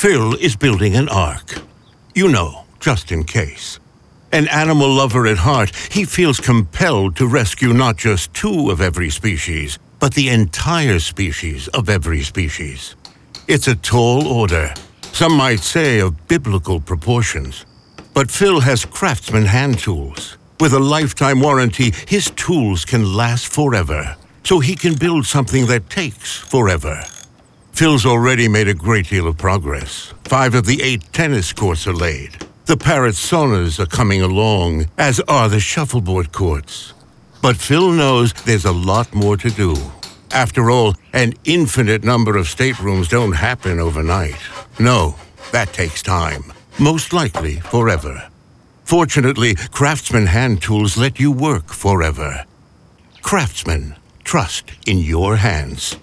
Phil is building an ark. You know, just in case. An animal lover at heart, he feels compelled to rescue not just two of every species, but the entire species of every species. It's a tall order, some might say of biblical proportions. But Phil has craftsman hand tools. With a lifetime warranty, his tools can last forever, so he can build something that takes forever. Phil's already made a great deal of progress. Five of the eight tennis courts are laid. The Parrot saunas are coming along, as are the shuffleboard courts. But Phil knows there's a lot more to do. After all, an infinite number of staterooms don't happen overnight. No, that takes time. Most likely forever. Fortunately, Craftsman hand tools let you work forever. Craftsman, trust in your hands.